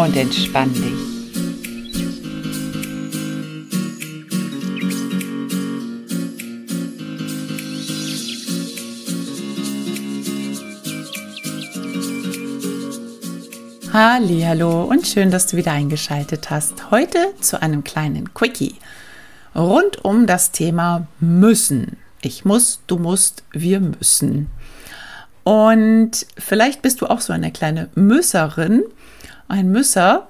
und entspann dich. Hallo und schön, dass du wieder eingeschaltet hast. Heute zu einem kleinen Quickie rund um das Thema müssen. Ich muss, du musst, wir müssen. Und vielleicht bist du auch so eine kleine Müsserin ein Müsser,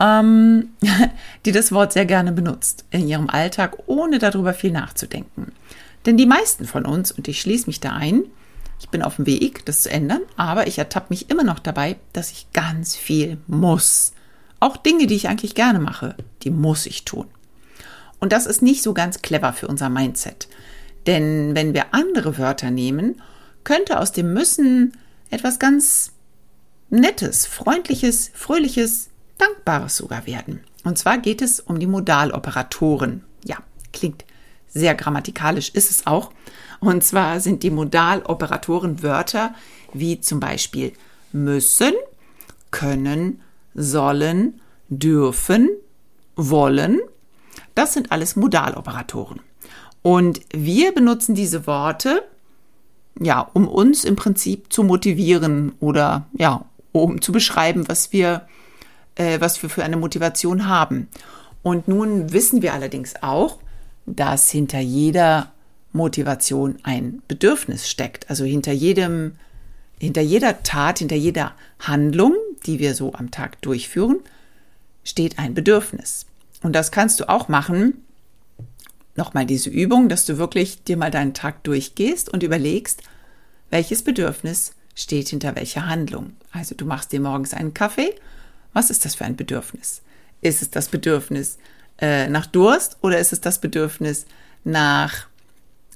ähm, die das Wort sehr gerne benutzt in ihrem Alltag, ohne darüber viel nachzudenken. Denn die meisten von uns, und ich schließe mich da ein, ich bin auf dem Weg, das zu ändern, aber ich ertappe mich immer noch dabei, dass ich ganz viel muss. Auch Dinge, die ich eigentlich gerne mache, die muss ich tun. Und das ist nicht so ganz clever für unser Mindset. Denn wenn wir andere Wörter nehmen, könnte aus dem müssen etwas ganz Nettes, Freundliches, Fröhliches, Dankbares sogar werden. Und zwar geht es um die Modaloperatoren. Ja, klingt sehr grammatikalisch, ist es auch. Und zwar sind die Modaloperatoren Wörter wie zum Beispiel müssen, können, sollen, dürfen, wollen. Das sind alles Modaloperatoren. Und wir benutzen diese Worte, ja, um uns im Prinzip zu motivieren oder ja, um zu beschreiben, was wir, äh, was wir für eine Motivation haben. Und nun wissen wir allerdings auch, dass hinter jeder Motivation ein Bedürfnis steckt. Also hinter jedem, hinter jeder Tat, hinter jeder Handlung, die wir so am Tag durchführen, steht ein Bedürfnis. Und das kannst du auch machen. Nochmal diese Übung, dass du wirklich dir mal deinen Tag durchgehst und überlegst, welches Bedürfnis steht hinter welcher Handlung. Also du machst dir morgens einen Kaffee. Was ist das für ein Bedürfnis? Ist es das Bedürfnis äh, nach Durst oder ist es das Bedürfnis nach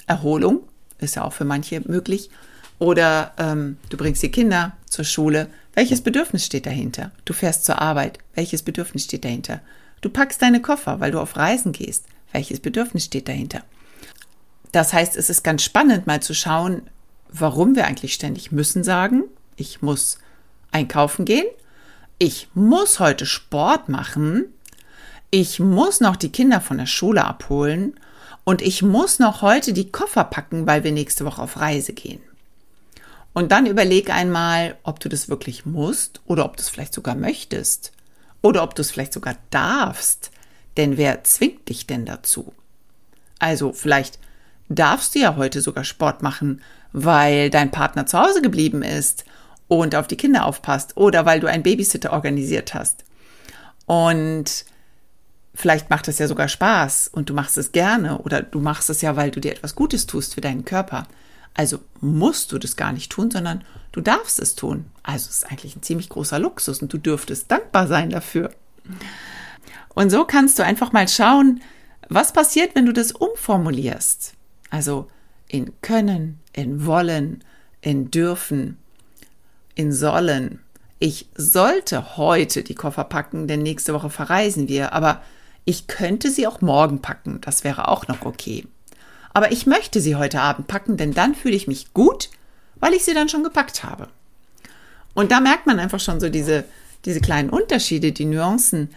Erholung? Ist ja auch für manche möglich. Oder ähm, du bringst die Kinder zur Schule. Welches Bedürfnis steht dahinter? Du fährst zur Arbeit. Welches Bedürfnis steht dahinter? Du packst deine Koffer, weil du auf Reisen gehst. Welches Bedürfnis steht dahinter? Das heißt, es ist ganz spannend, mal zu schauen, warum wir eigentlich ständig müssen sagen. Ich muss einkaufen gehen. Ich muss heute Sport machen. Ich muss noch die Kinder von der Schule abholen. Und ich muss noch heute die Koffer packen, weil wir nächste Woche auf Reise gehen. Und dann überleg einmal, ob du das wirklich musst oder ob du es vielleicht sogar möchtest. Oder ob du es vielleicht sogar darfst. Denn wer zwingt dich denn dazu? Also vielleicht darfst du ja heute sogar Sport machen, weil dein Partner zu Hause geblieben ist und auf die Kinder aufpasst oder weil du einen Babysitter organisiert hast. Und vielleicht macht es ja sogar Spaß und du machst es gerne oder du machst es ja, weil du dir etwas Gutes tust für deinen Körper. Also musst du das gar nicht tun, sondern du darfst es tun. Also es ist eigentlich ein ziemlich großer Luxus und du dürftest dankbar sein dafür. Und so kannst du einfach mal schauen, was passiert, wenn du das umformulierst. Also in können, in wollen, in dürfen, in sollen. Ich sollte heute die Koffer packen, denn nächste Woche verreisen wir, aber ich könnte sie auch morgen packen, das wäre auch noch okay. Aber ich möchte sie heute Abend packen, denn dann fühle ich mich gut, weil ich sie dann schon gepackt habe. Und da merkt man einfach schon so diese, diese kleinen Unterschiede, die Nuancen,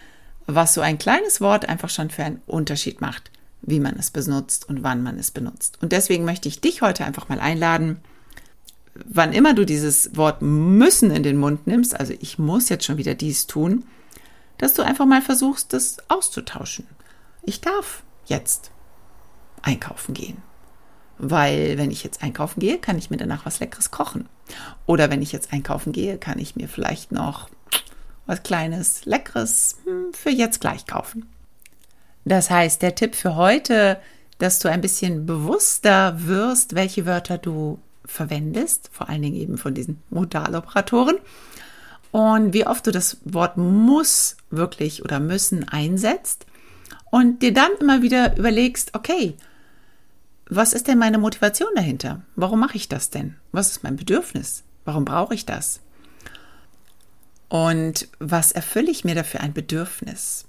was so ein kleines Wort einfach schon für einen Unterschied macht wie man es benutzt und wann man es benutzt. Und deswegen möchte ich dich heute einfach mal einladen, wann immer du dieses Wort müssen in den Mund nimmst, also ich muss jetzt schon wieder dies tun, dass du einfach mal versuchst, das auszutauschen. Ich darf jetzt einkaufen gehen. Weil wenn ich jetzt einkaufen gehe, kann ich mir danach was Leckeres kochen. Oder wenn ich jetzt einkaufen gehe, kann ich mir vielleicht noch was Kleines, Leckeres hm, für jetzt gleich kaufen. Das heißt, der Tipp für heute, dass du ein bisschen bewusster wirst, welche Wörter du verwendest, vor allen Dingen eben von diesen Modaloperatoren. und wie oft du das Wort muss wirklich oder müssen einsetzt und dir dann immer wieder überlegst, okay, was ist denn meine Motivation dahinter? Warum mache ich das denn? Was ist mein Bedürfnis? Warum brauche ich das? Und was erfülle ich mir dafür ein Bedürfnis?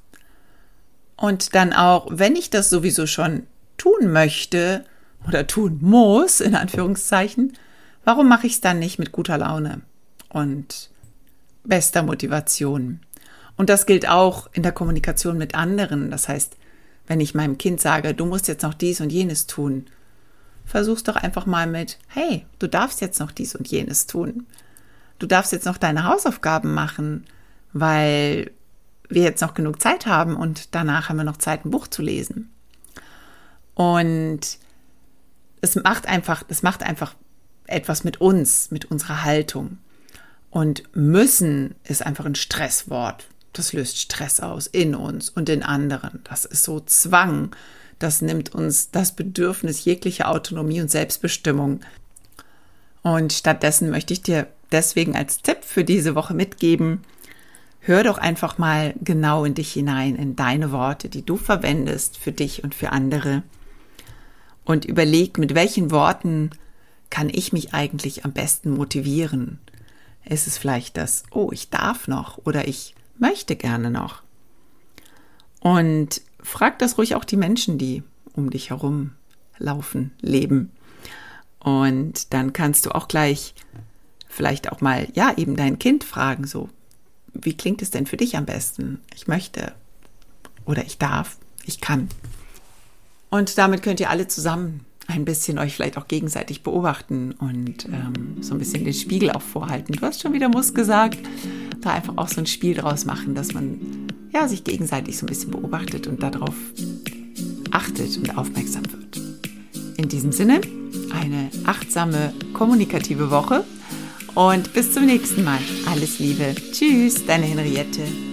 Und dann auch, wenn ich das sowieso schon tun möchte oder tun muss, in Anführungszeichen, warum mache ich es dann nicht mit guter Laune und bester Motivation? Und das gilt auch in der Kommunikation mit anderen. Das heißt, wenn ich meinem Kind sage, du musst jetzt noch dies und jenes tun, versuch's doch einfach mal mit, hey, du darfst jetzt noch dies und jenes tun. Du darfst jetzt noch deine Hausaufgaben machen, weil wir jetzt noch genug Zeit haben und danach haben wir noch Zeit, ein Buch zu lesen. Und es macht einfach, es macht einfach etwas mit uns, mit unserer Haltung. Und müssen ist einfach ein Stresswort. Das löst Stress aus in uns und in anderen. Das ist so Zwang. Das nimmt uns das Bedürfnis jeglicher Autonomie und Selbstbestimmung. Und stattdessen möchte ich dir deswegen als Tipp für diese Woche mitgeben, hör doch einfach mal genau in dich hinein, in deine Worte, die du verwendest für dich und für andere. Und überleg, mit welchen Worten kann ich mich eigentlich am besten motivieren? Ist es vielleicht das, oh, ich darf noch oder ich möchte gerne noch. Und frag das ruhig auch die Menschen, die um dich herum laufen, leben. Und dann kannst du auch gleich vielleicht auch mal, ja, eben dein Kind fragen, so, wie klingt es denn für dich am besten? Ich möchte oder ich darf, ich kann. Und damit könnt ihr alle zusammen ein bisschen euch vielleicht auch gegenseitig beobachten und ähm, so ein bisschen den Spiegel auch vorhalten. Du hast schon wieder Muss gesagt, da einfach auch so ein Spiel draus machen, dass man ja sich gegenseitig so ein bisschen beobachtet und darauf achtet und aufmerksam wird. In diesem Sinne, eine achtsame, kommunikative Woche und bis zum nächsten Mal. Alles Liebe. Tschüss, deine Henriette.